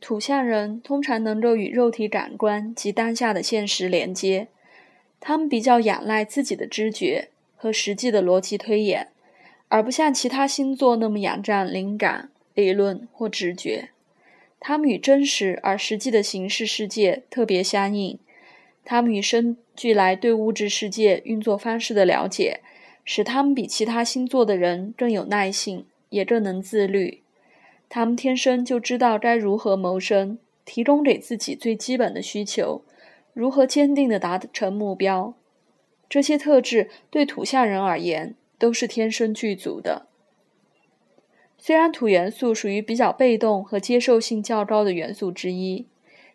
土象人通常能够与肉体感官及当下的现实连接，他们比较仰赖自己的知觉和实际的逻辑推演，而不像其他星座那么仰仗灵感、理论或直觉。他们与真实而实际的形式世界特别相应，他们与生俱来对物质世界运作方式的了解，使他们比其他星座的人更有耐性，也更能自律。他们天生就知道该如何谋生，提供给自己最基本的需求，如何坚定地达成目标。这些特质对土象人而言都是天生具足的。虽然土元素属于比较被动和接受性较高的元素之一，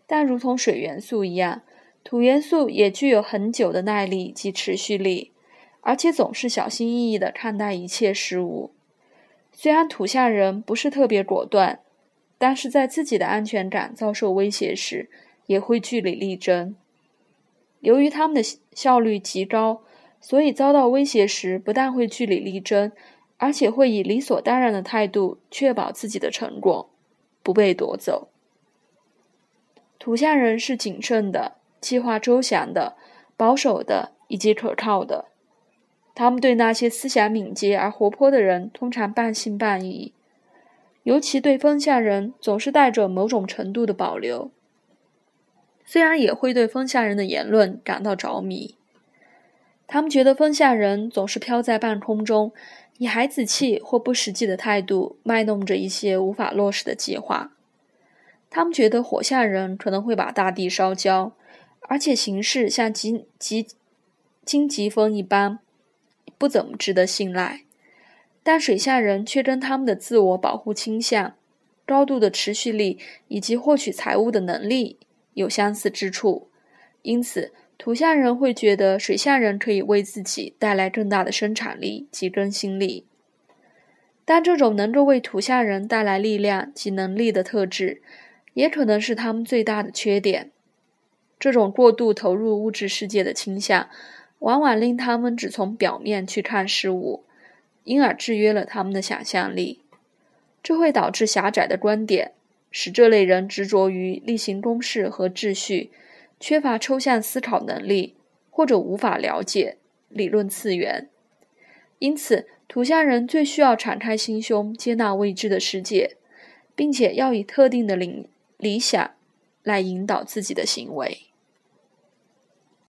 但如同水元素一样，土元素也具有很久的耐力及持续力，而且总是小心翼翼地看待一切事物。虽然土象人不是特别果断，但是在自己的安全感遭受威胁时，也会据理力争。由于他们的效率极高，所以遭到威胁时，不但会据理力争，而且会以理所当然的态度确保自己的成果不被夺走。土象人是谨慎的、计划周详的、保守的以及可靠的。他们对那些思想敏捷而活泼的人通常半信半疑，尤其对风象人总是带着某种程度的保留。虽然也会对风象人的言论感到着迷，他们觉得风象人总是飘在半空中，以孩子气或不实际的态度卖弄着一些无法落实的计划。他们觉得火象人可能会把大地烧焦，而且行事像急急荆棘风一般。不怎么值得信赖，但水下人却跟他们的自我保护倾向、高度的持续力以及获取财物的能力有相似之处，因此土象人会觉得水下人可以为自己带来更大的生产力及更新力。但这种能够为土象人带来力量及能力的特质，也可能是他们最大的缺点。这种过度投入物质世界的倾向。往往令他们只从表面去看事物，因而制约了他们的想象力。这会导致狭窄的观点，使这类人执着于例行公事和秩序，缺乏抽象思考能力，或者无法了解理论次元。因此，土象人最需要敞开心胸，接纳未知的世界，并且要以特定的理理想来引导自己的行为。